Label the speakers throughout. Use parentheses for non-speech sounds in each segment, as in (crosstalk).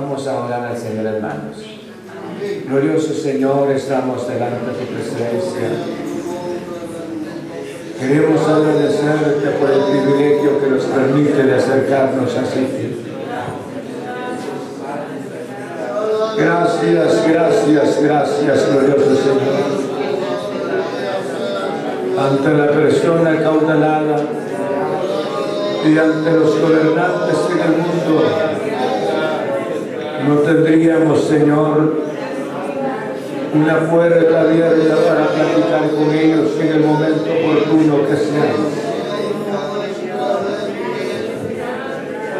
Speaker 1: Vamos a
Speaker 2: orar al Señor hermanos. Glorioso Señor, estamos delante de tu presencia. Queremos agradecerte por el privilegio que nos permite de acercarnos a ti. Gracias, gracias, gracias, glorioso Señor. Ante la persona cautelada y ante los gobernantes del mundo, no tendríamos, Señor, una puerta abierta para platicar con ellos en el momento oportuno que sea.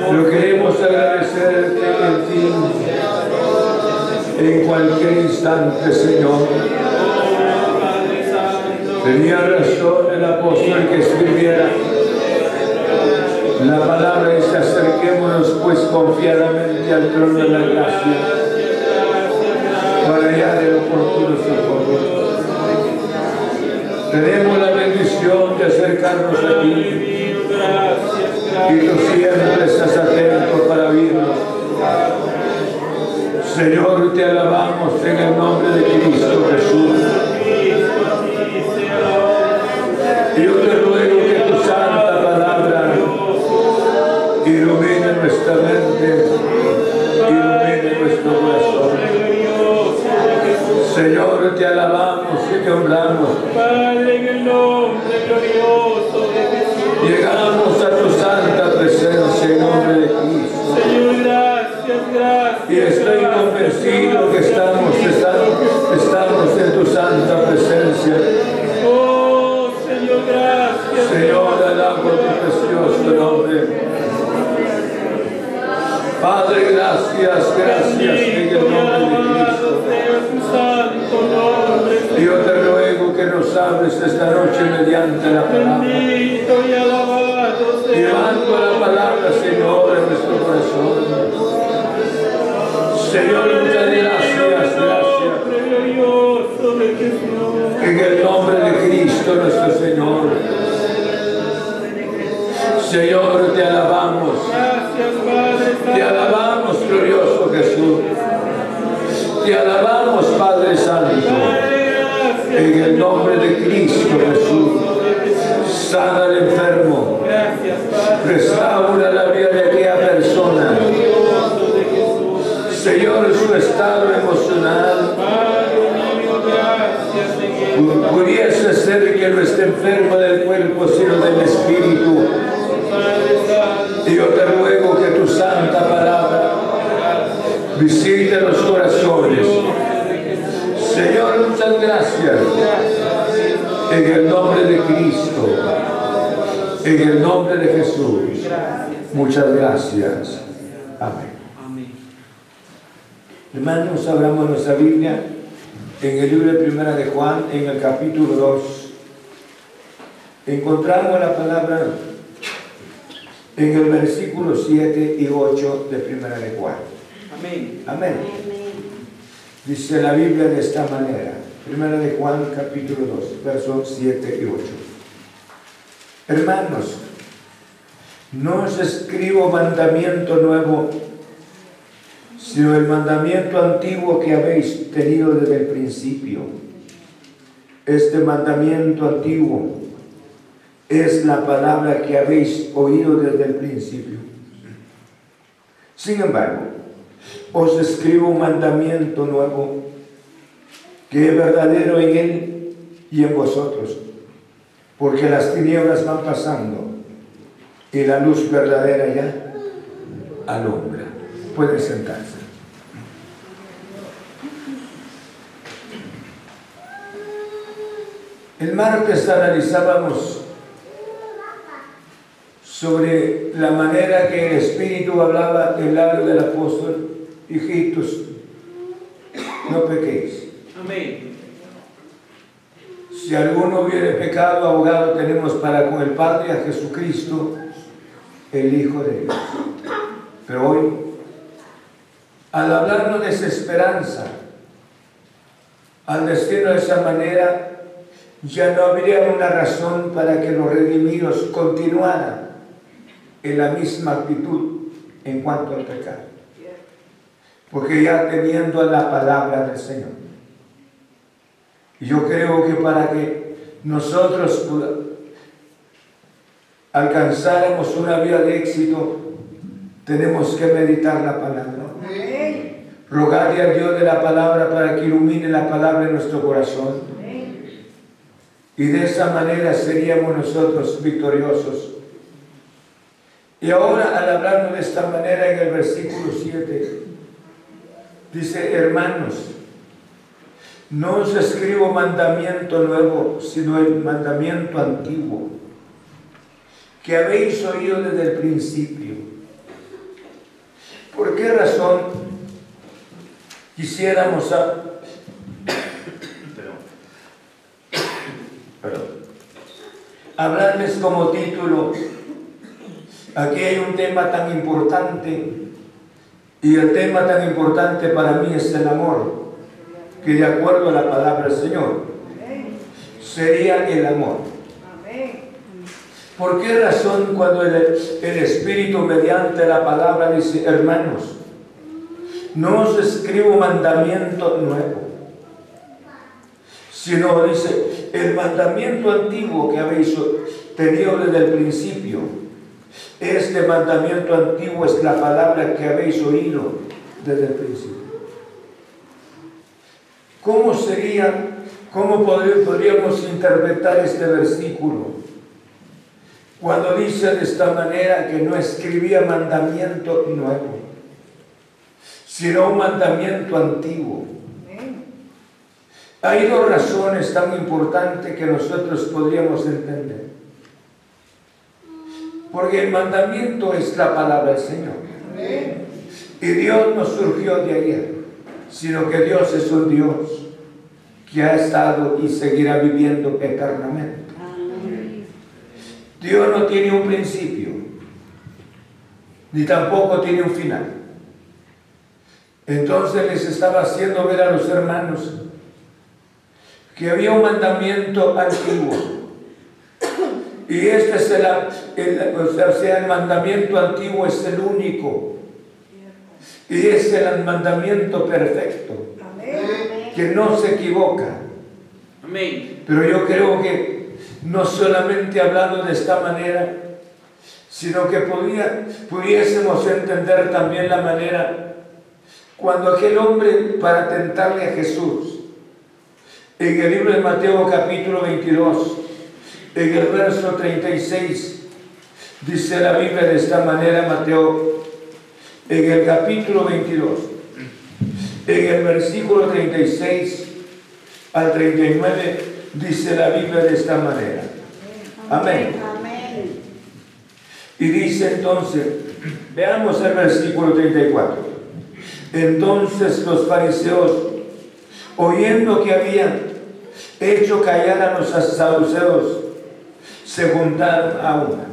Speaker 2: Pero queremos agradecerte en ti, en cualquier instante, Señor. Tenía razón el apóstol que escribiera la palabra es acerquémonos pues confiadamente al trono de la gracia para hallar el oportuno socorro. Tenemos la bendición de acercarnos a ti y tú siempre estás atento para oírnos. Señor, te alabamos en el nombre de Cristo Jesús. Yo te ruego Hermanos, abramos nuestra Biblia en el libro de Primera de Juan, en el capítulo 2. Encontramos la palabra en el versículo 7 y 8 de Primera de Juan.
Speaker 3: Amén.
Speaker 2: Amén. Dice la Biblia de esta manera. Primera de Juan, capítulo 2, versos 7 y 8. Hermanos, no os escribo mandamiento nuevo, sino el mandamiento antiguo que habéis tenido desde el principio. Este mandamiento antiguo es la palabra que habéis oído desde el principio. Sin embargo, os escribo un mandamiento nuevo que es verdadero en él y en vosotros, porque las tinieblas van pasando y la luz verdadera ya alumbra. Pueden sentarse. El martes analizábamos sobre la manera que el Espíritu hablaba del labio del apóstol, hijitos, no pequéis.
Speaker 3: Amén.
Speaker 2: Si alguno hubiere pecado, abogado tenemos para con el Padre a Jesucristo, el Hijo de Dios. Pero hoy, al hablarnos de esa esperanza, al decirlo de esa manera, ya no habría una razón para que los redimidos continuaran en la misma actitud en cuanto al pecado. Porque ya teniendo la palabra del Señor. Y yo creo que para que nosotros alcanzáramos una vida de éxito, tenemos que meditar la palabra. Rogarle a Dios de la palabra para que ilumine la palabra en nuestro corazón. Y de esa manera seríamos nosotros victoriosos. Y ahora al hablarnos de esta manera en el versículo 7, dice, hermanos, no os escribo mandamiento nuevo, sino el mandamiento antiguo, que habéis oído desde el principio. ¿Por qué razón quisiéramos hablarles como título, aquí hay un tema tan importante y el tema tan importante para mí es el amor, que de acuerdo a la palabra del Señor sería el amor. ¿Por qué razón cuando el, el Espíritu mediante la palabra dice, hermanos, no os escribo mandamiento nuevo, sino dice, el mandamiento antiguo que habéis tenido desde el principio, este mandamiento antiguo es la palabra que habéis oído desde el principio. ¿Cómo sería, cómo podríamos interpretar este versículo? Cuando dice de esta manera que no escribía mandamiento nuevo, sino un mandamiento antiguo. Hay dos razones tan importantes que nosotros podríamos entender. Porque el mandamiento es la palabra del Señor. Y Dios no surgió de ayer, sino que Dios es un Dios que ha estado y seguirá viviendo eternamente. Dios no tiene un principio, ni tampoco tiene un final. Entonces les estaba haciendo ver a los hermanos que había un mandamiento antiguo. Y este es el, o sea, el mandamiento antiguo es el único. Y es el mandamiento perfecto. Que no se equivoca. Pero yo creo que no solamente hablando de esta manera, sino que podía, pudiésemos entender también la manera cuando aquel hombre para tentarle a Jesús, en el libro de Mateo capítulo 22, en el verso 36, dice la Biblia de esta manera, Mateo, en el capítulo 22, en el versículo 36 al 39, dice la Biblia de esta manera. Amén. Y dice entonces, veamos el versículo 34. Entonces los fariseos, oyendo que habían hecho callar a los saduceos, se juntaron a una.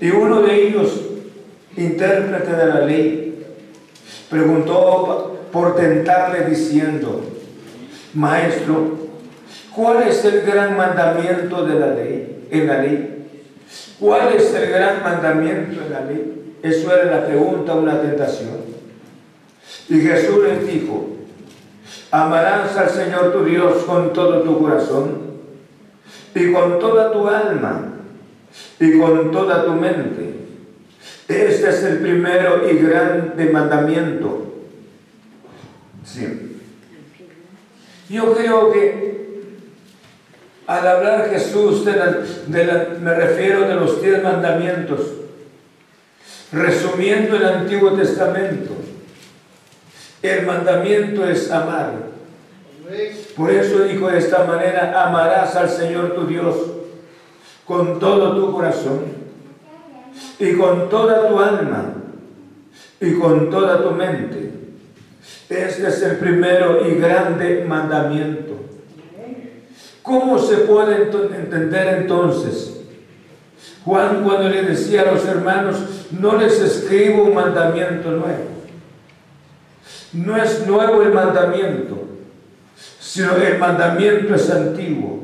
Speaker 2: Y uno de ellos, intérprete de la ley, preguntó por tentarle diciendo, Maestro, ¿Cuál es el gran mandamiento de la ley? En la ley. ¿Cuál es el gran mandamiento en la ley? Eso era la pregunta, una tentación. Y Jesús les dijo, amarás al Señor tu Dios con todo tu corazón y con toda tu alma y con toda tu mente. Este es el primero y grande mandamiento. Sí. Yo creo que al hablar Jesús, de me refiero de los diez mandamientos, resumiendo el Antiguo Testamento, el mandamiento es amar. Por eso dijo de esta manera, amarás al Señor tu Dios con todo tu corazón y con toda tu alma y con toda tu mente. Este es el primero y grande mandamiento. ¿Cómo se puede entender entonces? Juan cuando le decía a los hermanos, no les escribo un mandamiento nuevo. No es nuevo el mandamiento, sino el mandamiento es antiguo.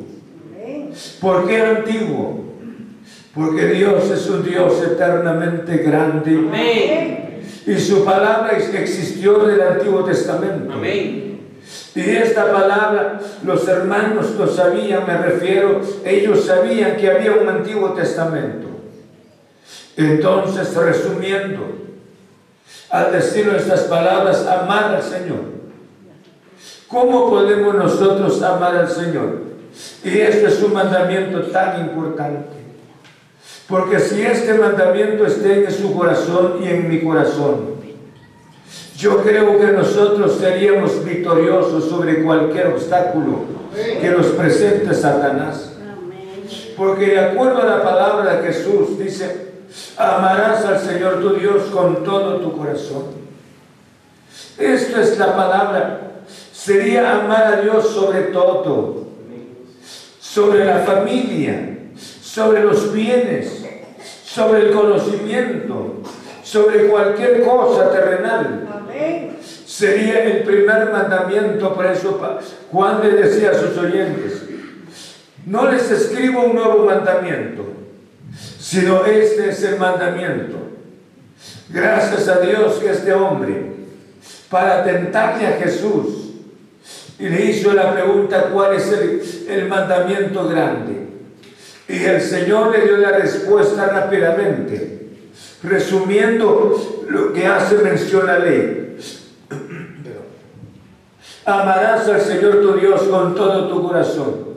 Speaker 2: ¿Por qué antiguo? Porque Dios es un Dios eternamente grande. Y su palabra existió en el Antiguo Testamento. Y esta palabra, los hermanos lo sabían, me refiero, ellos sabían que había un Antiguo Testamento. Entonces, resumiendo, al decir estas palabras, amar al Señor. ¿Cómo podemos nosotros amar al Señor? Y este es un mandamiento tan importante. Porque si este mandamiento está en su corazón y en mi corazón, yo creo que nosotros seríamos victoriosos sobre cualquier obstáculo que nos presente Satanás. Porque de acuerdo a la palabra de Jesús dice, amarás al Señor tu Dios con todo tu corazón. Esto es la palabra. Sería amar a Dios sobre todo, sobre la familia, sobre los bienes, sobre el conocimiento, sobre cualquier cosa terrenal. Sería el primer mandamiento, por eso Juan le decía a sus oyentes, no les escribo un nuevo mandamiento, sino este es el mandamiento. Gracias a Dios que este hombre, para tentarle a Jesús, y le hizo la pregunta, ¿cuál es el, mandamiento grande? Y el Señor le dio la respuesta rápidamente resumiendo lo que hace mención la ley. (clears throat) Amarás al Señor tu Dios con todo tu corazón.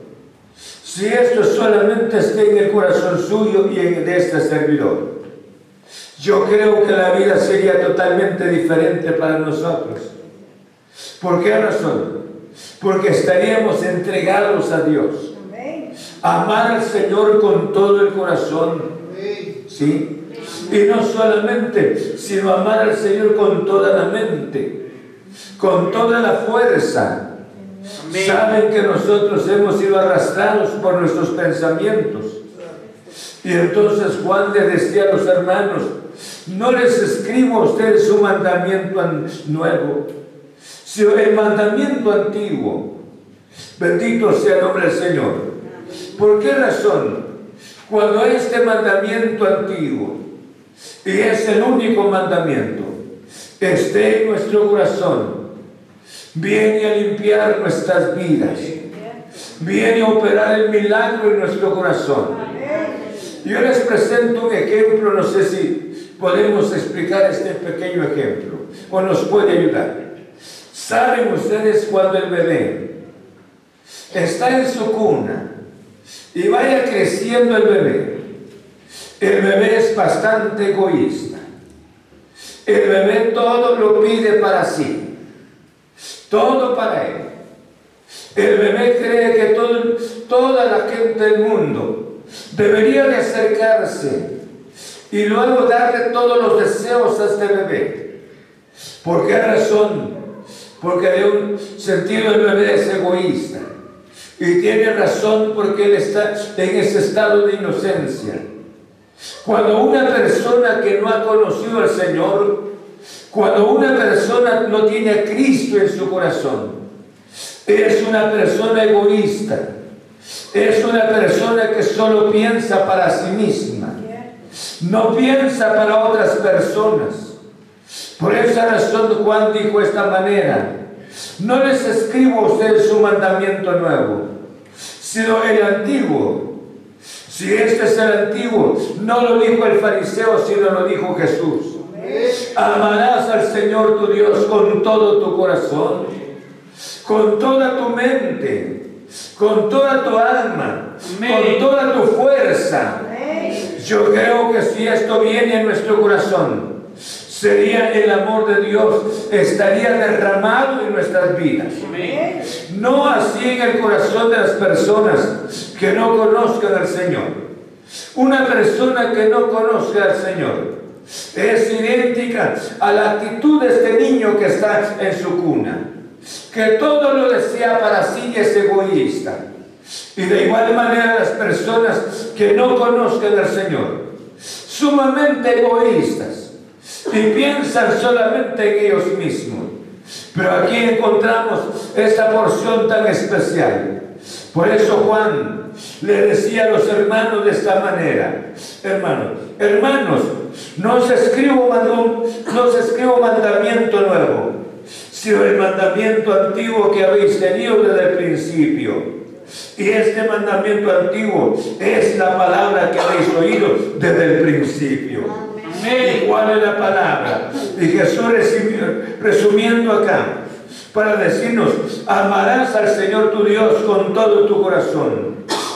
Speaker 2: Si esto solamente está en el corazón suyo y en de este servidor, yo creo que la vida sería totalmente diferente para nosotros. ¿Por qué razón? Porque estaríamos entregados a Dios. Amar al Señor con todo el corazón. ¿Sí? Y no solamente, sino amar al Señor con toda la mente, con toda la fuerza. Saben que nosotros hemos sido arrastrados por nuestros pensamientos. Y entonces Juan le decía a los hermanos, no les escribo a ustedes un mandamiento nuevo, sino el mandamiento antiguo. Bendito sea el nombre del Señor. ¿Por qué razón? Cuando este mandamiento antiguo y es el único mandamiento. Esté en nuestro corazón. Viene a limpiar nuestras vidas. Viene a operar el milagro en nuestro corazón. Yo les presento un ejemplo, no sé si podemos explicar este pequeño ejemplo o nos puede ayudar. ¿Saben ustedes cuando el bebé está en su cuna y vaya creciendo el bebé? El bebé es bastante egoísta. El bebé todo lo pide para sí. Todo para él. El bebé cree que toda la gente del mundo debería de acercarse y luego darle todos los deseos a este bebé. ¿Por qué razón? Porque de un sentido el bebé es egoísta. Y tiene razón porque él está en ese estado de inocencia. Cuando una persona que no ha conocido al Señor, cuando una persona no tiene a Cristo en su corazón, es una persona egoísta, es una persona que solo piensa para sí misma, no piensa para otras personas. Por esa razón Juan dijo esta manera, no les escribo a ustedes un mandamiento nuevo, sino el antiguo si este es el antiguo, no lo dijo el fariseo, sino lo dijo Jesús. Amarás al Señor tu Dios con todo tu corazón, con toda tu mente, con toda tu alma, con toda tu fuerza. Yo creo que si esto viene en nuestro corazón, sería el amor de Dios, estaría derramado en nuestras vidas. No así en el corazón de las personas que no conozcan al Señor. Una persona que no conozca al Señor es idéntica a la actitud de este niño que está en su cuna, que todo lo desea para sí y es egoísta. Y de igual manera las personas que no conozcan al Señor, sumamente egoístas, y piensan solamente en ellos mismos. Pero aquí encontramos esta porción tan especial. Por eso Juan le decía a los hermanos de esta manera, hermanos, hermanos, no os escribo, no os escribo mandamiento nuevo, sino el mandamiento antiguo que habéis tenido desde el principio. Y este mandamiento antiguo es la palabra que habéis oído desde el principio. ¿Y cuál es la palabra? Y Jesús resumiendo acá, para decirnos, amarás al Señor tu Dios con todo tu corazón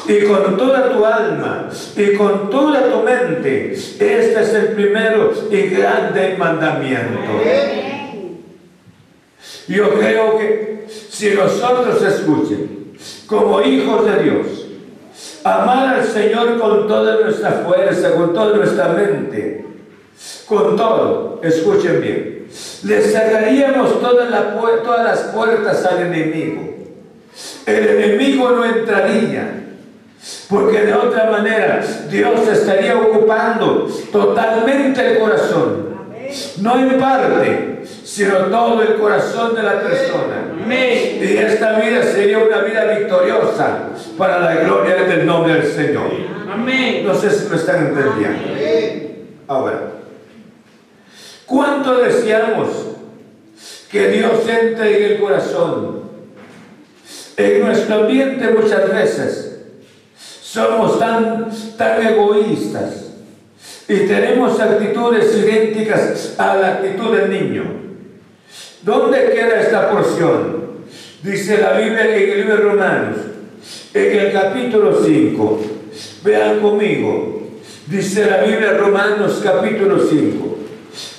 Speaker 2: y con toda tu alma y con toda tu mente. Este es el primero y grande mandamiento. Yo creo que si nosotros escuchen como hijos de Dios, amar al Señor con toda nuestra fuerza, con toda nuestra mente, con todo, escuchen bien, le cerraríamos todas, todas las puertas al enemigo. El enemigo no entraría. Porque de otra manera Dios estaría ocupando totalmente el corazón. No en parte, sino todo el corazón de la persona. Y esta vida sería una vida victoriosa para la gloria del nombre del Señor. No sé si me están entendiendo. Ahora, ¿cuánto deseamos que Dios entre en el corazón? En nuestro ambiente muchas veces somos tan, tan egoístas y tenemos actitudes idénticas a la actitud del niño. ¿Dónde queda esta porción? Dice la Biblia en el libro de Romanos, en el capítulo 5. Vean conmigo. Dice la Biblia Romanos capítulo 5.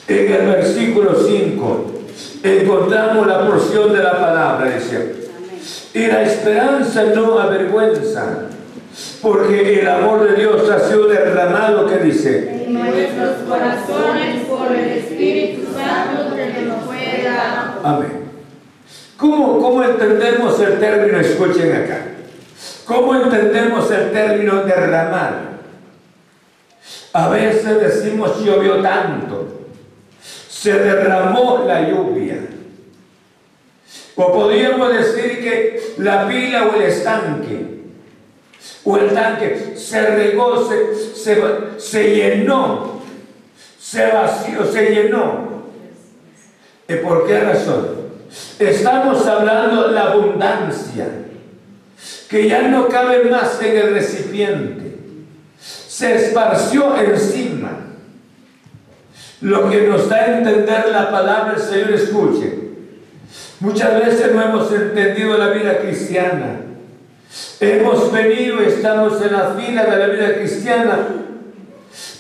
Speaker 2: En el versículo 5 encontramos la porción de la palabra. Dice, y la esperanza no avergüenza porque el amor de Dios ha sido derramado, que dice?
Speaker 4: En nuestros corazones por el Espíritu Santo que nos fue dado.
Speaker 2: Amén. ¿Cómo, ¿Cómo entendemos el término, escuchen acá, cómo entendemos el término derramar? A veces decimos llovió tanto, se derramó la lluvia. O podríamos decir que la pila o el estanque o el tanque se regó, se, se, llenó, se vació, se llenó. ¿Y por qué razón? Estamos hablando de la abundancia, que ya no cabe más en el recipiente. Se esparció encima. Lo que nos da a entender la palabra el Señor, escuche. Muchas veces no hemos entendido la vida cristiana. Hemos venido, estamos en la fila de la vida cristiana,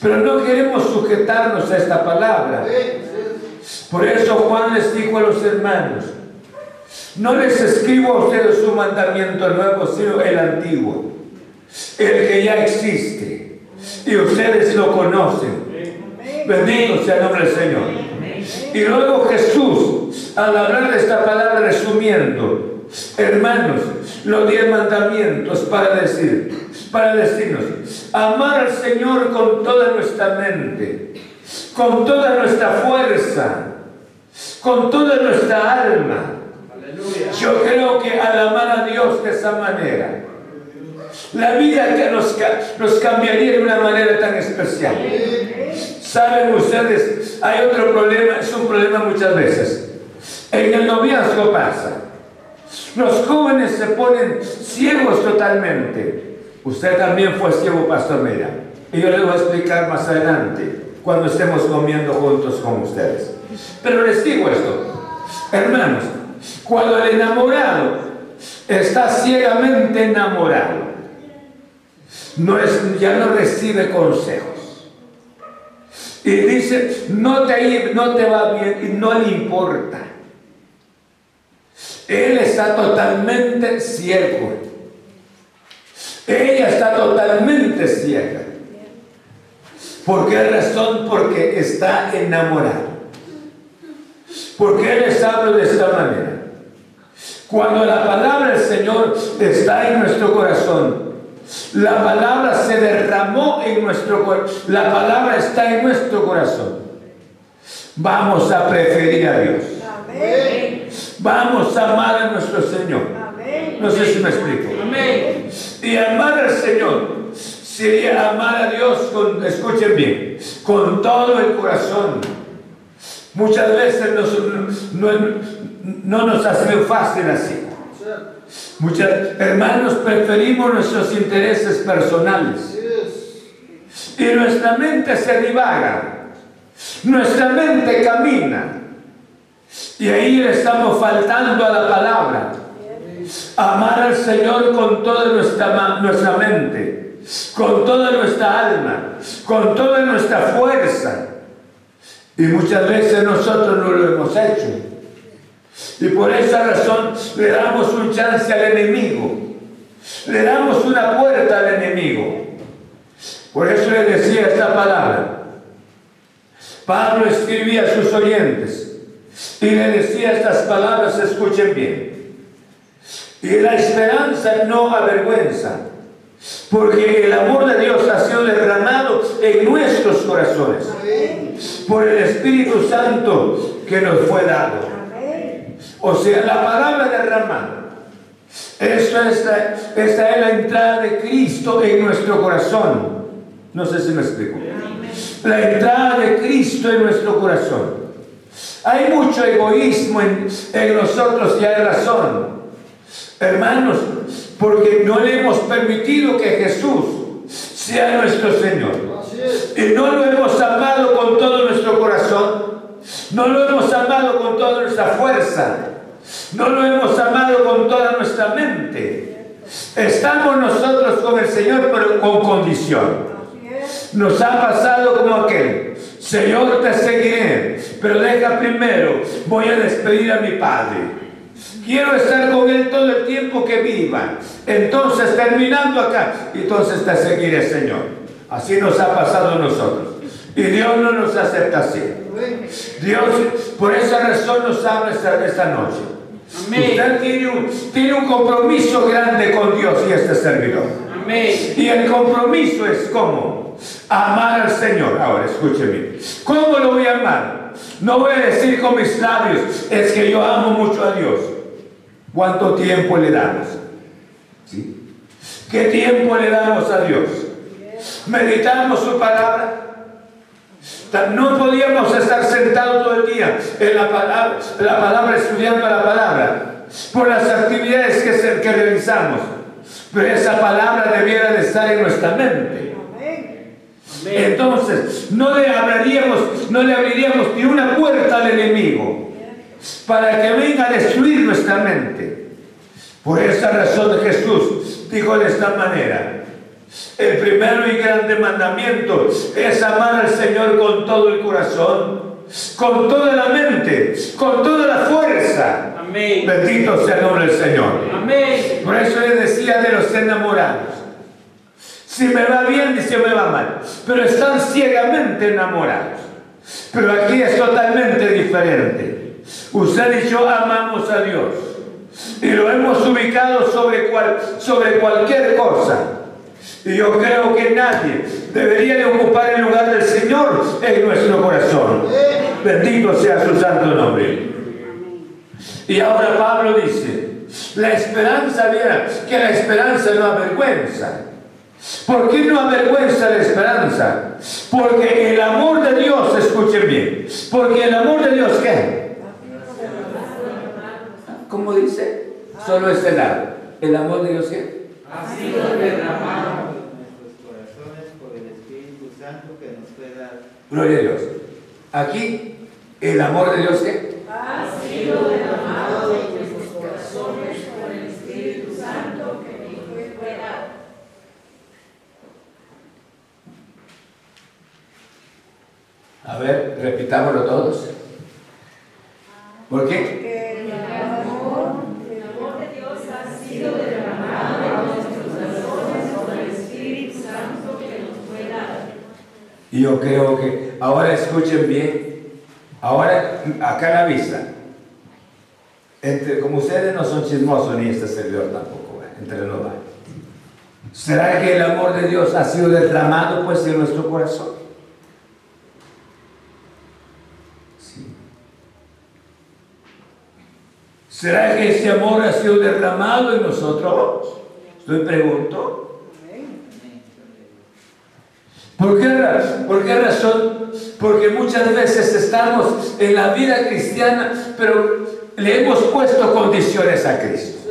Speaker 2: pero no queremos sujetarnos a esta palabra. Por eso Juan les dijo a los hermanos, no les escribo a ustedes un mandamiento nuevo, sino el antiguo, el que ya existe, y ustedes lo conocen. Bendito sea el nombre del Señor. Y luego Jesús, al hablar de esta palabra resumiendo, hermanos, los diez mandamientos para decir, para decirnos, amar al Señor con toda nuestra mente, con toda nuestra fuerza, con toda nuestra alma. Yo creo que al amar a Dios de esa manera, la vida que nos, nos cambiaría de una manera tan especial. Saben ustedes, hay otro problema, es un problema muchas veces. En el noviazgo pasa los jóvenes se ponen ciegos totalmente. Usted también fue ciego, Pastor Mira. Y yo les voy a explicar más adelante, cuando estemos comiendo juntos con ustedes. Pero les digo esto, hermanos, cuando el enamorado está ciegamente enamorado, no es, ya no recibe consejos. Y dice, no te, no te va bien y no le importa. Él está totalmente ciego. Ella está totalmente ciega. ¿Por qué razón? Porque está enamorado. ¿Por qué les hablo de esta manera? Cuando la palabra del Señor está en nuestro corazón, la palabra se derramó en nuestro corazón, la palabra está en nuestro corazón. Vamos a preferir a Dios. Amén. vamos a amar a nuestro Señor.
Speaker 1: Amén.
Speaker 2: No sé si me explico.
Speaker 3: Amén.
Speaker 2: Y amar al Señor sería amar a Dios con, escuchen bien, con todo el corazón. Muchas veces nos- no, no nos ha sido fácil así. Muchos hermanos preferimos nuestros intereses personales. Y nuestra mente se divaga. Nuestra mente camina. Y ahí le estamos faltando a la palabra. Amar al Señor con toda nuestra, nuestra mente, con toda nuestra alma, con toda nuestra fuerza. Y muchas veces nosotros no lo hemos hecho. Y por esa razón le damos un chance al enemigo. Le damos una puerta al enemigo. Por eso le decía esta palabra. Pablo escribía a sus oyentes y le decía estas palabras, escuchen bien. Y la esperanza no avergüenza, porque el amor de Dios ha sido derramado en nuestros corazones por el Espíritu Santo que nos fue dado. O sea, la palabra derramada. Eso es la- esta es la entrada de Cristo en nuestro corazón. No sé si me explico. La entrada de Cristo en nuestro corazón. Hay mucho egoísmo en, en nosotros y hay razón. Hermanos, porque no le hemos permitido que Jesús sea nuestro Señor. Y no lo hemos amado con todo nuestro corazón. No lo hemos amado con toda nuestra fuerza. No lo hemos amado con toda nuestra mente. Estamos nosotros con el Señor, pero con condición. Nos ha pasado como aquel. Señor, te seguiré, pero deja primero, voy a despedir a mi Padre. Quiero estar con Él todo el tiempo que viva. Entonces, terminando acá, entonces te seguiré, Señor. Así nos ha pasado a nosotros. Y Dios no nos acepta así. Dios, por esa razón nos habla esta, esta noche.
Speaker 3: Amén.
Speaker 2: Usted tiene un, tiene un compromiso grande con Dios y este servidor.
Speaker 3: Amén.
Speaker 2: Y el compromiso es cómo? Amar al Señor. Ahora, escúcheme. ¿Cómo lo voy a amar? No voy a decir con mis labios, es que yo amo mucho a Dios. ¿Cuánto tiempo le damos? ¿Sí? ¿Qué tiempo le damos a Dios? ¿Meditamos su palabra? No podíamos estar sentados todo el día en la palabra, la palabra estudiando la palabra por las actividades que, que realizamos. Pero esa palabra debiera de estar en nuestra mente. Entonces, no le abriríamos, no le abriríamos ni una puerta al enemigo para que venga a destruir nuestra mente. Por esa razón Jesús dijo de esta manera, el primero y grande mandamiento es amar al Señor con todo el corazón, con toda la mente, con toda la fuerza.
Speaker 3: Amén.
Speaker 2: Bendito sea el nombre del Señor.
Speaker 3: Amén.
Speaker 2: Por eso le decía de los enamorados. Si me va bien y si me va mal. Pero están ciegamente enamorados. Pero aquí es totalmente diferente. Usted y yo amamos a Dios. Y lo hemos ubicado sobre, cual- sobre cualquier cosa. Y yo creo que nadie debería de ocupar el lugar del Señor en nuestro corazón. Bendito sea su santo nombre. Y ahora Pablo dice, la esperanza, viera que la esperanza no avergüenza. ¿Por qué no avergüenza la esperanza? Porque el amor de Dios, escuchen bien, porque el amor de Dios, ¿qué? ¿Cómo dice? Solo este lado. ¿El amor de Dios qué?
Speaker 3: Ha sido derramado.
Speaker 5: nuestros corazones por el Espíritu Santo que nos fue dado.
Speaker 2: Gloria a Dios. Aquí, el amor de Dios qué?
Speaker 4: Ha sido derramado en nuestros corazones por el Espíritu Santo que me fue dado.
Speaker 2: A ver, repitámoslo todos. ¿Por qué?
Speaker 1: El amor,
Speaker 4: El amor de Dios ha sido derramado en nuestros corazones por el Espíritu Santo que nos fue dado.
Speaker 2: Y yo creo que ahora escuchen bien. Ahora, acá la vista. Entre, como ustedes no son chismosos ni este servidor tampoco, ¿eh? entre los. ¿Será que el amor de Dios ha sido derramado pues en nuestro corazón? ¿Será que ese amor ha sido derramado en nosotros? Estoy pregunto. ¿Por qué, ¿Por qué razón? Porque muchas veces estamos en la vida cristiana, pero le hemos puesto condiciones a Cristo.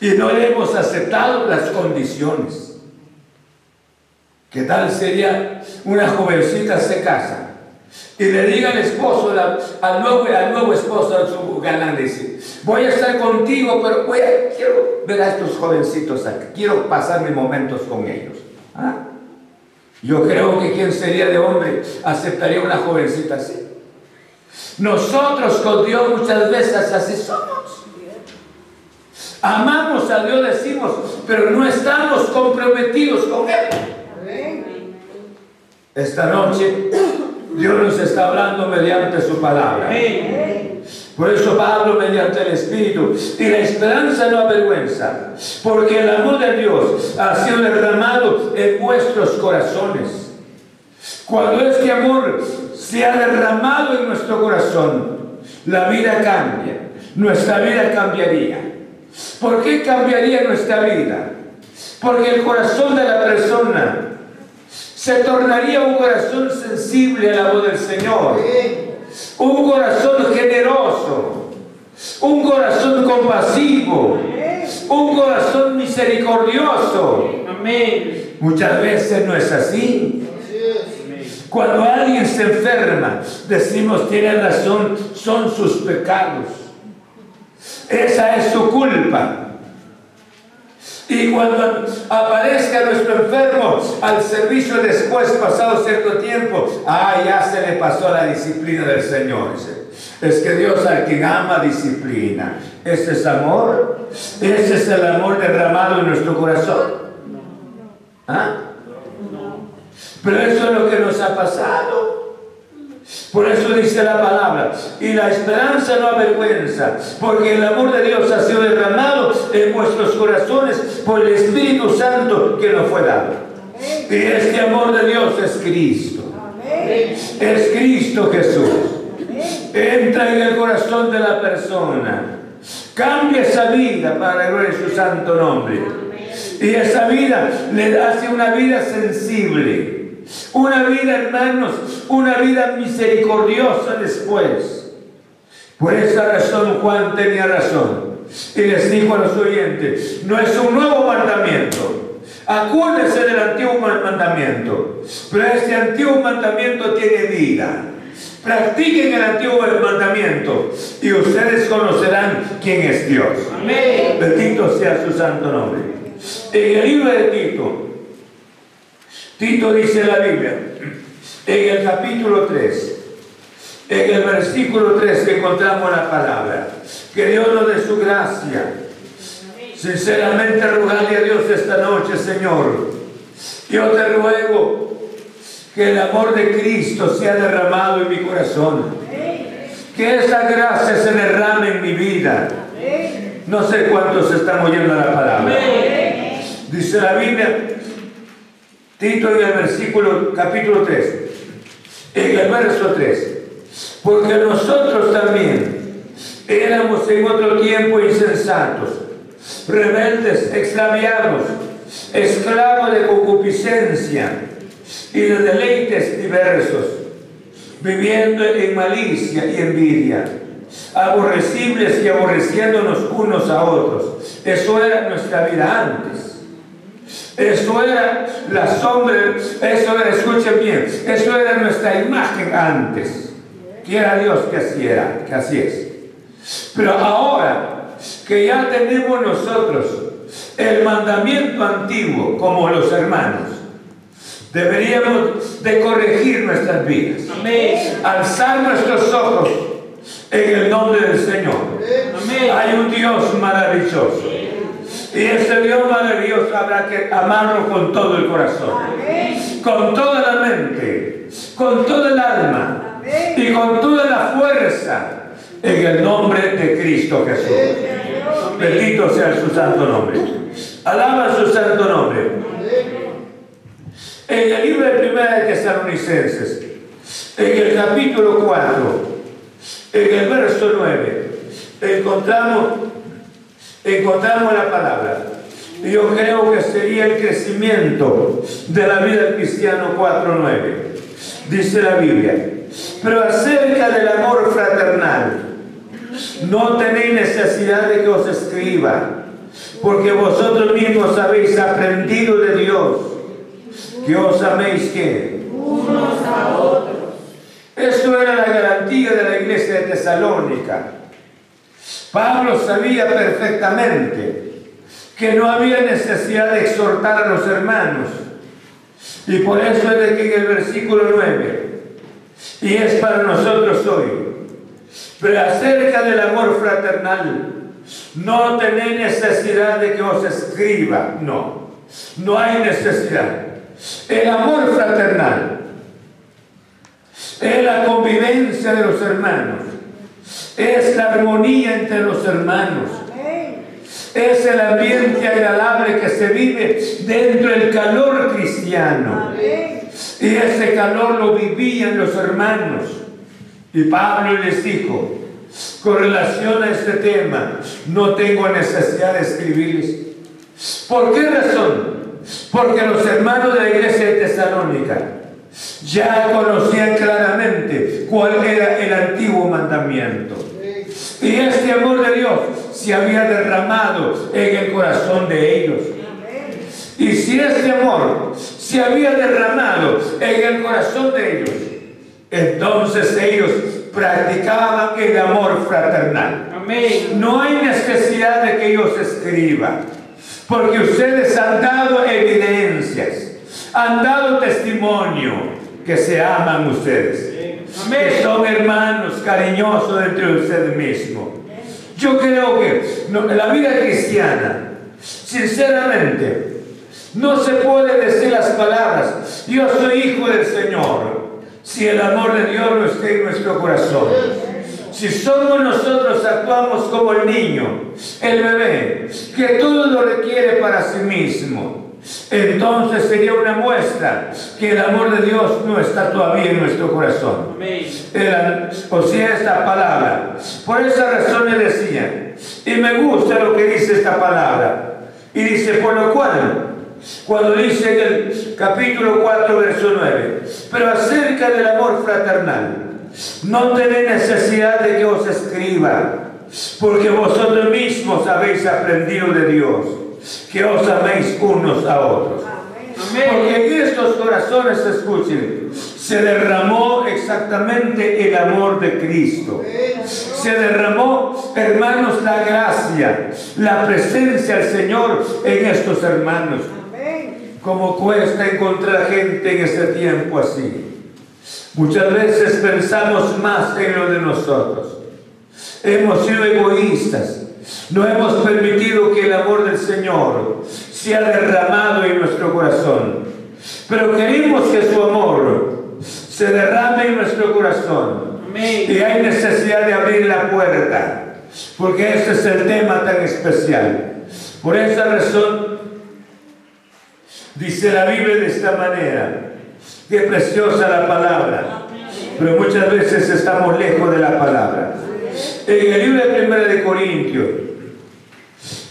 Speaker 2: Y no le hemos aceptado las condiciones. ¿Qué tal sería una jovencita se casa? Y le diga al esposo, al, nuevo, al nuevo esposo, a su galán, dice, voy a estar contigo, pero voy a, quiero ver a estos jovencitos aquí, quiero pasar mis momentos con ellos. ¿Ah? Yo creo que quien sería de hombre aceptaría una jovencita así. Nosotros con Dios muchas veces así somos. Amamos a Dios, decimos, pero no estamos comprometidos con Él. Esta noche Dios nos está hablando mediante su palabra. Por eso Pablo mediante el Espíritu y la esperanza no avergüenza, porque el amor de Dios ha sido derramado en vuestros corazones. Cuando este amor se ha derramado en nuestro corazón, la vida cambia, nuestra vida cambiaría. ¿Por qué cambiaría nuestra vida? Porque el corazón de la persona se tornaría un corazón sensible a la voz del Señor un corazón generoso, un corazón compasivo, un corazón misericordioso. Amén. Muchas veces no es así. Cuando alguien se enferma, decimos, tiene razón, son sus pecados. Esa es su culpa. Y cuando aparezca nuestro enfermo al servicio después, pasado cierto tiempo, ah, ya se le pasó la disciplina del Señor. Es que Dios al quien ama disciplina. ¿Ese es amor? ¿Ese es el amor derramado en nuestro corazón? ¿Ah? Pero eso es lo que nos ha pasado. Por eso dice la palabra, y la esperanza no avergüenza, porque el amor de Dios ha sido derramado en vuestros corazones por el Espíritu Santo que nos fue dado. Y este amor de Dios es Cristo. Es Cristo Jesús. Entra en el corazón de la persona. Cambia esa vida para gloria de su santo nombre. Y esa vida le hace una vida sensible una vida, hermanos, una vida misericordiosa después. Por esa razón Juan tenía razón. Y les dijo a los oyentes, no es un nuevo mandamiento. Acuérdense del antiguo mandamiento. Pero este antiguo mandamiento tiene vida. Practiquen el antiguo mandamiento y ustedes conocerán quién es Dios. Amén. Bendito sea su santo nombre. En el libro de Tito, Tito dice la Biblia, en el capítulo 3, en el versículo 3 que encontramos la palabra, que Dios nos dé su gracia. Sinceramente rogarle a Dios esta noche, Señor. Yo te ruego que el amor de Cristo sea derramado en mi corazón. Que esa gracia se derrame en mi vida. No sé cuántos están oyendo la palabra. Dice la Biblia Tito en el versículo capítulo 3, en el verso 3. Porque nosotros también éramos en otro tiempo insensatos, rebeldes, extraviados, esclavos de concupiscencia y de deleites diversos, viviendo en malicia y envidia, aborrecibles y aborreciéndonos unos a otros. Eso era nuestra vida antes. Eso era la sombra, eso era, escuchen bien, eso era nuestra imagen antes. Quiera Dios que así era, que así es. Pero ahora que ya tenemos nosotros el mandamiento antiguo como los hermanos, deberíamos de corregir nuestras vidas. Alzar nuestros ojos en el nombre del Señor. Hay un Dios maravilloso. Y ese Dios maravilloso habrá que amarlo con todo el corazón, con toda la mente, con todo el alma y con toda la fuerza en el nombre de Cristo Jesús. Bendito sea su santo nombre. Alaba su santo nombre. En el libro de Primera de Tesalonicenses, en el capítulo 4, en el verso 9, encontramos, encontramos la palabra. Yo creo que sería el crecimiento de la vida del cristiano 4.9. Dice la Biblia. Pero acerca del amor fraternal, no tenéis necesidad de que os escriba, porque vosotros mismos habéis aprendido de Dios que os améis que
Speaker 4: unos a otros.
Speaker 2: Esto era la garantía de la iglesia de Tesalónica. Pablo sabía perfectamente que no había necesidad de exhortar a los hermanos. Y por eso es de que en el versículo 9, y es para nosotros hoy, pero acerca del amor fraternal, no tenéis necesidad de que os escriba, no, no hay necesidad. El amor fraternal es la convivencia de los hermanos, es la armonía entre los hermanos, es el ambiente agradable que se vive dentro del calor cristiano. Y ese calor lo vivían los hermanos. Y Pablo les dijo, con relación a este tema, no tengo necesidad de escribirles. ¿Por qué razón? Porque los hermanos de la iglesia de Tesalónica ya conocían claramente cuál era el antiguo mandamiento. Y este amor de Dios se había derramado en el corazón de ellos. Y si este amor se había derramado en el corazón de ellos, entonces ellos practicaban el amor fraternal. No hay necesidad de que ellos escriban, porque ustedes han dado evidencias, han dado testimonio que se aman ustedes. Que son hermanos cariñosos entre ustedes mismos. Yo creo que la vida cristiana, sinceramente, no se puede decir las palabras, yo soy hijo del Señor, si el amor de Dios no está en nuestro corazón. Si somos nosotros actuamos como el niño, el bebé, que todo lo requiere para sí mismo, entonces sería una muestra que el amor de Dios no está todavía en nuestro corazón. o sea, esta palabra. Por esa razón le decía, y me gusta lo que dice esta palabra, y dice, por lo cual, cuando dice en el capítulo 4, verso 9, pero acerca del amor fraternal, no tenéis necesidad de que os escriba, porque vosotros mismos habéis aprendido de Dios, que os améis unos a otros. Porque en estos corazones, escuchen, se derramó exactamente el amor de Cristo. Se derramó, hermanos, la gracia, la presencia del Señor en estos hermanos. Como cuesta encontrar gente en este tiempo así. Muchas veces pensamos más en lo de nosotros. Hemos sido egoístas. No hemos permitido que el amor del Señor sea derramado en nuestro corazón. Pero queremos que su amor se derrame en nuestro corazón. Y hay necesidad de abrir la puerta. Porque este es el tema tan especial. Por esa razón, dice la Biblia de esta manera. Qué preciosa la palabra. Pero muchas veces estamos lejos de la palabra. En el libro de Primera de Corintios,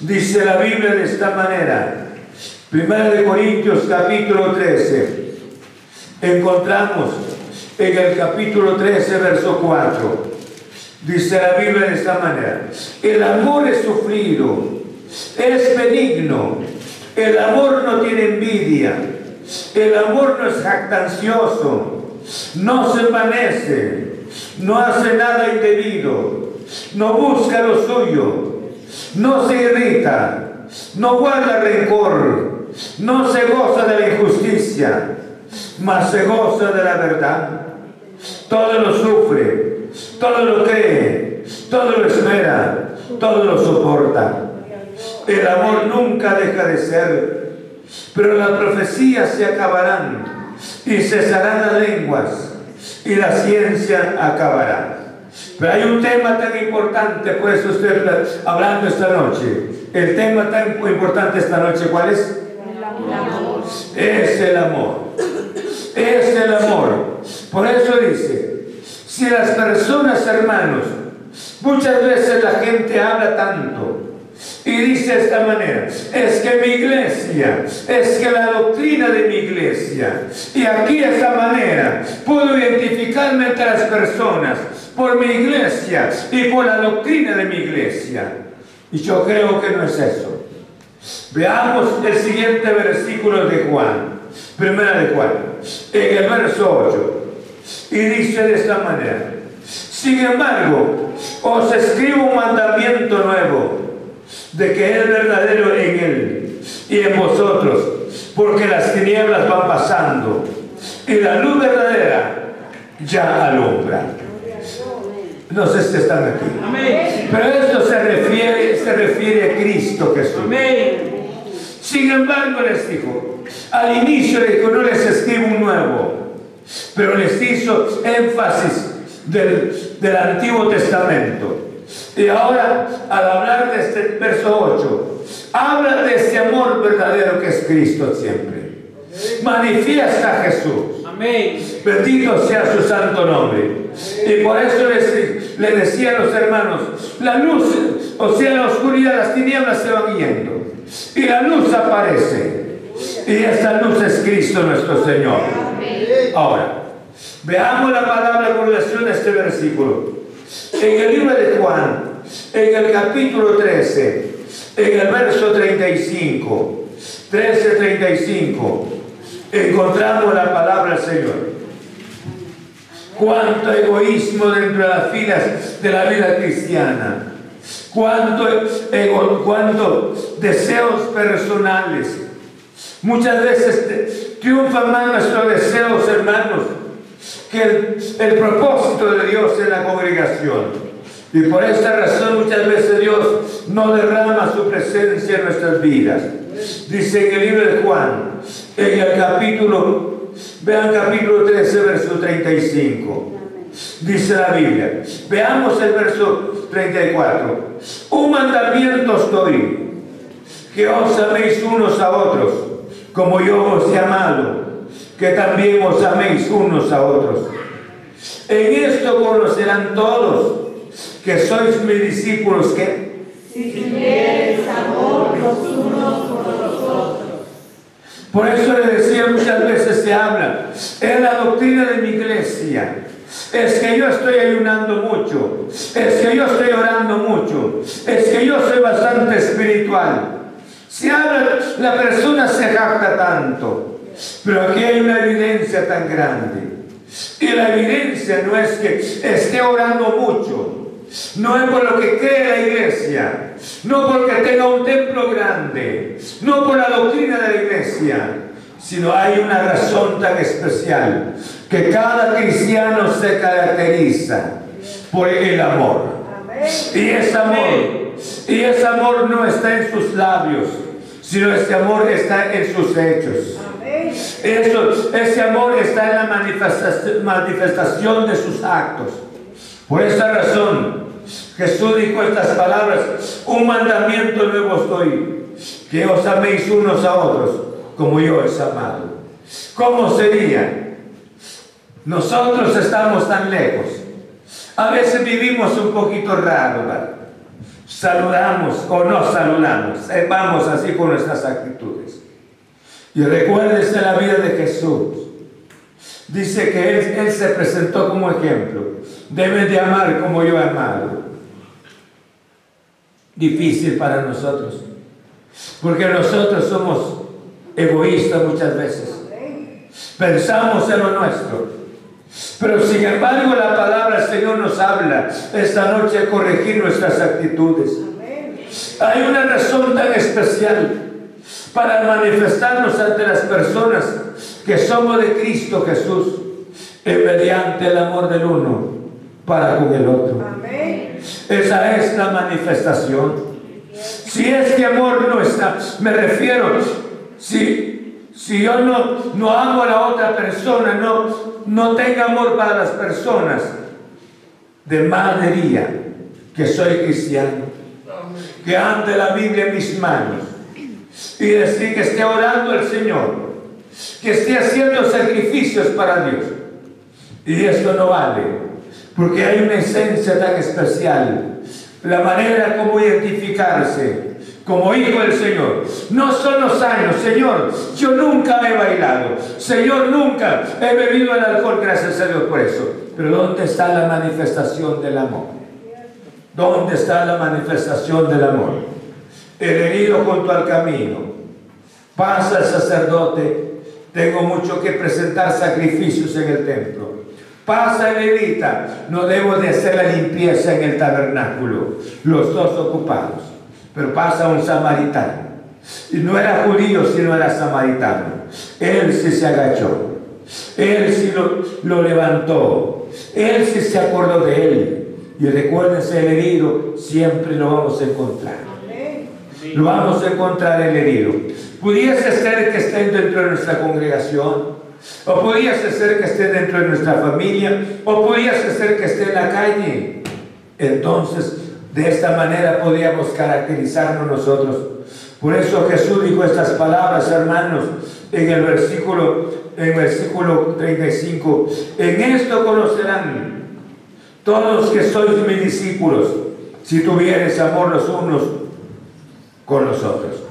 Speaker 2: dice la Biblia de esta manera. Primera de Corintios capítulo 13. Encontramos en el capítulo 13, verso 4. Dice la Biblia de esta manera. El amor es sufrido, es benigno. El amor no tiene envidia el amor no es jactancioso, no se envanece, no hace nada indebido, no busca lo suyo, no se irrita, no guarda rencor, no se goza de la injusticia, mas se goza de la verdad. Todo lo sufre, todo lo cree, todo lo espera, todo lo soporta. El amor nunca deja de ser pero las profecías se acabarán y cesarán las lenguas y la ciencia acabará. Pero hay un tema tan importante, pues usted hablando esta noche. El tema tan importante esta noche, ¿cuál es? Es el amor. Es el amor. Por eso dice, si las personas, hermanos, Muchas veces la gente habla tanto y dice de esta manera, es que mi iglesia, es que la doctrina de mi iglesia, y aquí de esta manera puedo identificarme entre las personas por mi iglesia y por la doctrina de mi iglesia. Y yo creo que no es eso. Veamos el siguiente versículo de Juan, primera de Juan, en el verso 8, y dice de esta manera, sin embargo, os escribo un mandamiento nuevo, de que es verdadero en Él y en vosotros, porque las tinieblas van pasando y la luz verdadera ya alumbra. No sé si están aquí. Pero esto se refiere, se refiere a Cristo Jesús. Sin embargo, les dijo, al inicio de que no les escribo un nuevo, pero les hizo énfasis del, del Antiguo Testamento. Y ahora, al hablar de este verso 8, habla de ese amor verdadero que es Cristo siempre. Manifiesta a Jesús.
Speaker 3: Amén.
Speaker 2: Bendito sea su santo nombre. Y por eso les, le decía a los hermanos, la luz, o sea, la oscuridad, las tinieblas se van yendo. Y la luz aparece. Y esa luz es Cristo nuestro Señor. Ahora, veamos la palabra con relación a este versículo. En el libro de Juan, en el capítulo 13, en el verso 35, 13, 35, encontramos la palabra del Señor. Cuánto egoísmo dentro de las filas de la vida cristiana. Cuánto, cuánto deseos personales. Muchas veces triunfan más nuestros deseos, hermanos, que el, propósito de Dios en la congregación. Y por esta razón muchas veces Dios no derrama su presencia en nuestras vidas. Dice en el libro de Juan, en el capítulo, vean capítulo 13, verso 35. Dice la Biblia. Veamos el verso 34. Un mandamiento os doy, que os améis unos a otros, como yo os he amado, que también os améis unos a otros. En esto conocerán todos que sois mis discípulos que
Speaker 4: Si tuvieres amor los unos por los otros.
Speaker 2: por eso le decía muchas veces se habla es la doctrina de mi iglesia es que yo estoy ayunando mucho es que yo estoy orando mucho es que yo soy bastante espiritual se habla la persona se jacta tanto pero aquí hay una evidencia tan grande. Y la evidencia no es que esté orando mucho. No es por lo que cree la iglesia, no porque tenga un templo grande, no por la doctrina de la iglesia, sino hay una razón tan especial, que cada cristiano se caracteriza por el amor. Y ese amor, y ese amor no está en sus labios, sino ese amor está en sus hechos. Eso, ese amor está en la manifestación, de sus actos. Por esta razón, Jesús dijo estas palabras, un mandamiento nuevo os doy, que os améis unos a otros, como yo os amado. ¿Cómo sería? Nosotros estamos tan lejos. A veces vivimos un poquito raro. Saludamos o no saludamos, eh, vamos así con nuestras actitudes. Y recuérdese la vida de Jesús. Dice que él, se presentó como ejemplo. Deben de amar como yo he amado. Difícil para nosotros. Porque nosotros somos egoístas muchas veces. Pensamos en lo nuestro. Pero sin embargo la palabra del Señor nos habla esta noche de corregir nuestras actitudes. Hay una razón tan especial para manifestarnos ante las personas que somos de Cristo Jesús, mediante el amor del uno para con el otro. Esa es la manifestación. Si este amor no está, me refiero, si, si yo no, no amo a la otra persona, no, no tengo amor para las personas, de más diría que soy cristiano, que ande la Biblia en mis manos y decir que esté orando al Señor, que esté haciendo sacrificios para Dios. Y esto no vale Porque hay una esencia tan especial. La manera como identificarse como hijo del Señor. No son los años, Señor, yo nunca he bailado. Señor, nunca he bebido el alcohol, gracias a Dios por eso. Pero ¿dónde está la manifestación del amor? ¿Dónde está la manifestación del amor? El herido junto al camino. Pasa el sacerdote. Tengo mucho que presentar sacrificios en el templo. Pasa el levita. No debo de hacer la limpieza en el tabernáculo. Los dos ocupados. Pero pasa un samaritano. Y no era judío, sino era samaritano. Él sí se agachó. Él sí lo, levantó. Él sí se acordó de él. Y recuérdense, el herido siempre lo vamos a encontrar. Lo vamos a encontrar el herido. Pudiese ser que esté dentro de nuestra congregación, o pudiese ser que esté dentro de nuestra familia, o pudiese ser que esté en la calle. Entonces, de esta manera podríamos caracterizarnos nosotros. Por eso Jesús dijo estas palabras, hermanos, en el versículo, en versículo 35. En esto conocerán todos que sois mis discípulos, si tuvieres amor los unos con los otros.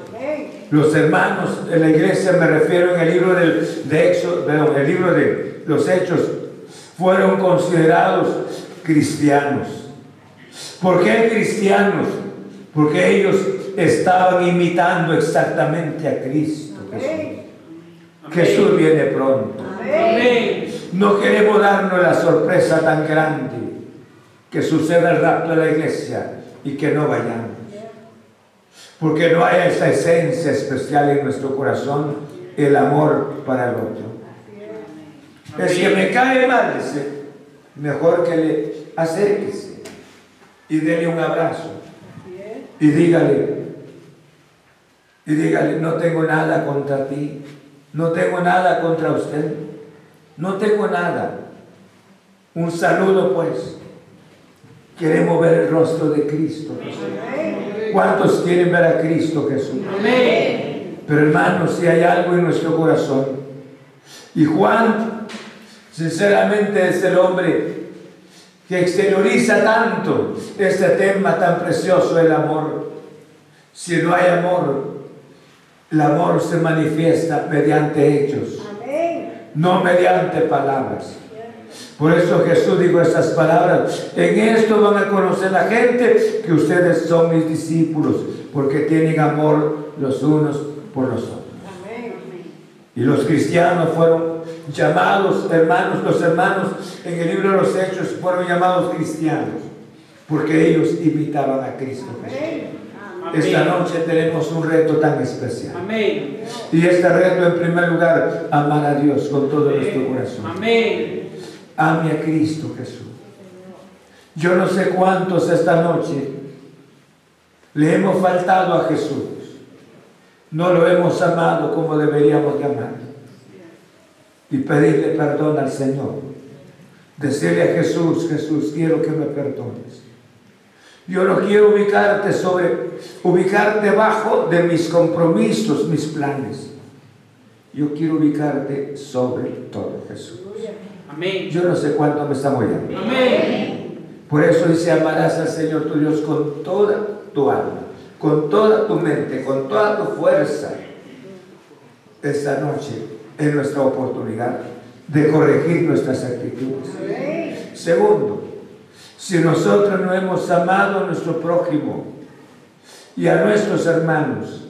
Speaker 2: Los hermanos de la iglesia, me refiero en el libro del, de Éxodo, perdón, el libro de los Hechos, fueron considerados cristianos. ¿Por qué cristianos? Porque ellos estaban imitando exactamente a Cristo. Jesús, Jesús viene pronto. No queremos darnos la sorpresa tan grande que suceda el rapto de la iglesia y que no vayamos. Porque no hay esa esencia especial en nuestro corazón, el amor para el otro. Es que me cae mal, mejor que le acérquese y dele un abrazo y dígale, y dígale, no tengo nada contra ti, no tengo nada contra usted, no tengo nada. Un saludo pues. Queremos ver el rostro de Cristo ¿Cuántos quieren ver a Cristo Jesús? Pero hermanos, si hay algo en nuestro corazón, y Juan, sinceramente es el hombre que exterioriza tanto este tema tan precioso, el amor. Si no hay amor, el amor se manifiesta mediante hechos, no mediante palabras. Por eso Jesús dijo estas palabras. En esto van a conocer la gente que ustedes son mis discípulos, porque tienen amor los unos por los otros. Y los cristianos fueron llamados hermanos, los hermanos en el libro de los Hechos fueron llamados cristianos, porque ellos imitaban a Cristo Esta noche tenemos un reto tan especial. Y este reto, en primer lugar, amar a Dios con todo nuestro corazón. Amén. Ame a Cristo Jesús. Yo no sé cuántos esta noche le hemos faltado a Jesús. No lo hemos amado como deberíamos llamar. Y pedirle perdón al Señor. Decirle a Jesús, Jesús, quiero que me perdones. Yo no quiero ubicarte sobre, ubicarte bajo de mis compromisos, mis planes. Yo quiero ubicarte sobre todo, Jesús. Yo no sé cuánto me está moviendo. Por eso dice, amarás al Señor tu Dios con toda tu alma, con toda tu mente, con toda tu fuerza. Esta noche es nuestra oportunidad de corregir nuestras actitudes. Segundo, si nosotros no hemos amado a nuestro prójimo y a nuestros hermanos,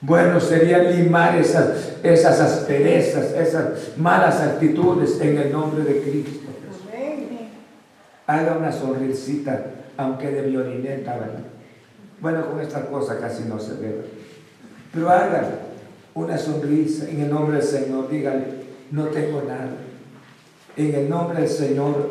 Speaker 2: bueno sería limar esas, esas asperezas, esas malas actitudes en el nombre de Cristo. Haga una sonrisita, aunque de violineta, ¿verdad? Bueno, con esta cosa casi no se ve. Pero haga una sonrisa en el nombre del Señor. Dígale, no tengo nada. En el nombre del Señor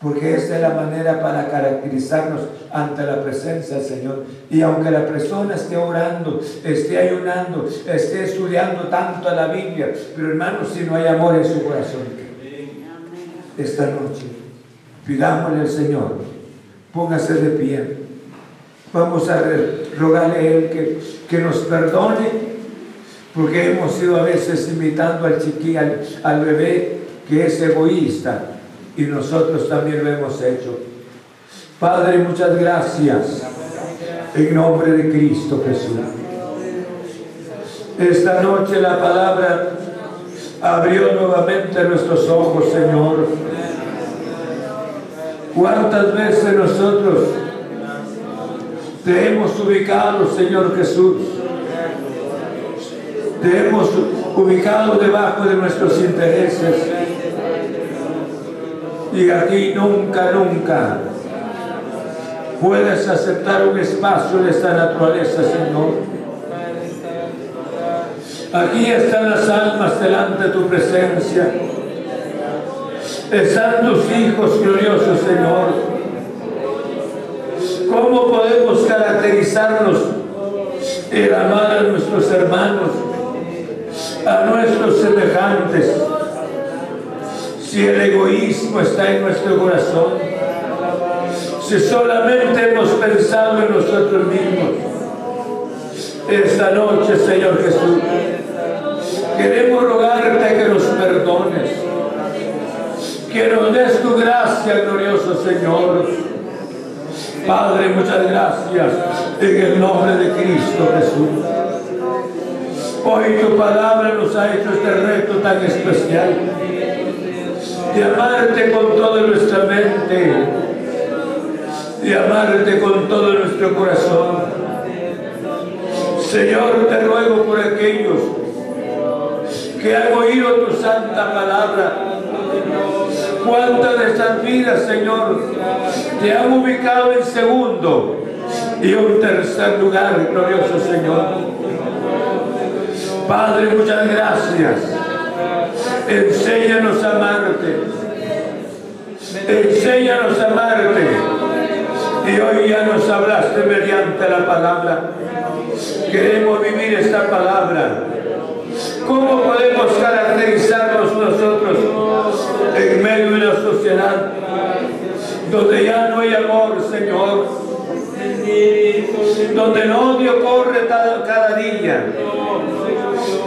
Speaker 2: porque esta es la manera para caracterizarnos ante la presencia del Señor. Y aunque la persona esté orando, esté ayunando, esté estudiando tanto la Biblia, pero hermanos, si no hay amor en su corazón, esta noche, pidámosle al Señor, póngase de pie. Vamos a rogarle a Él que, que nos perdone, porque hemos ido a veces imitando al chiquillo, al bebé que es egoísta y nosotros también lo hemos hecho. Padre, muchas gracias en nombre de Cristo Jesús. Esta noche la palabra abrió nuevamente nuestros ojos, Señor. ¿Cuántas veces nosotros te hemos ubicado, Señor Jesús? Te hemos ubicado debajo de nuestros intereses. Y aquí nunca, nunca puedes aceptar un espacio de esta naturaleza, Señor. Aquí están las almas delante de tu presencia. Están tus hijos gloriosos, Señor. ¿Cómo podemos caracterizarnos el amar a nuestros hermanos, a nuestros semejantes, si el egoísmo está en nuestro corazón? Si solamente hemos pensado en nosotros mismos. Esta noche, Señor Jesús, Queremos rogarte que nos perdones, que nos des tu gracia, glorioso Señor. Padre, muchas gracias en el nombre de Cristo Jesús. Hoy tu palabra nos ha hecho este reto tan especial de amarte con toda nuestra mente, de amarte con todo nuestro corazón. Señor, te ruego por aquellos que han oído tu santa palabra. ¿Cuántas de estas vidas, Señor, te han ubicado en segundo y un tercer lugar, glorioso Señor? Padre, muchas gracias. Enséñanos a amarte. Enséñanos a amarte. Y hoy ya nos hablaste mediante la palabra. Queremos vivir esta palabra ¿Cómo podemos caracterizarnos nosotros en medio de la sociedad donde ya no hay amor, Señor? Donde el odio corre cada día.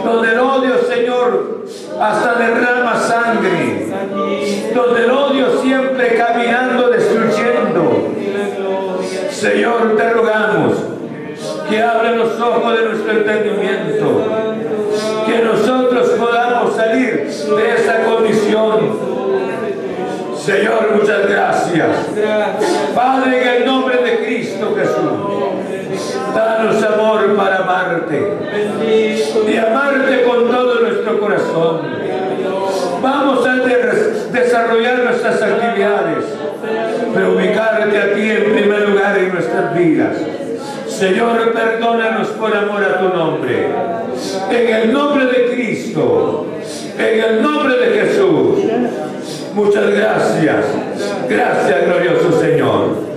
Speaker 2: Donde el odio, Señor, hasta derrama sangre. Donde el odio siempre caminando, destruyendo. Señor, te rogamos que abre los ojos de nuestro entendimiento que nosotros podamos salir de esa condición. Señor, muchas gracias. Padre, en el nombre de Cristo Jesús, danos amor para amarte y amarte con todo nuestro corazón. Vamos a desarrollar nuestras actividades, pero ubicarte a ti en primer lugar en nuestras vidas. Señor, perdónanos por amor a tu nombre. En el nombre de Cristo, en el nombre de Jesús. Muchas gracias. Gracias, glorioso Señor.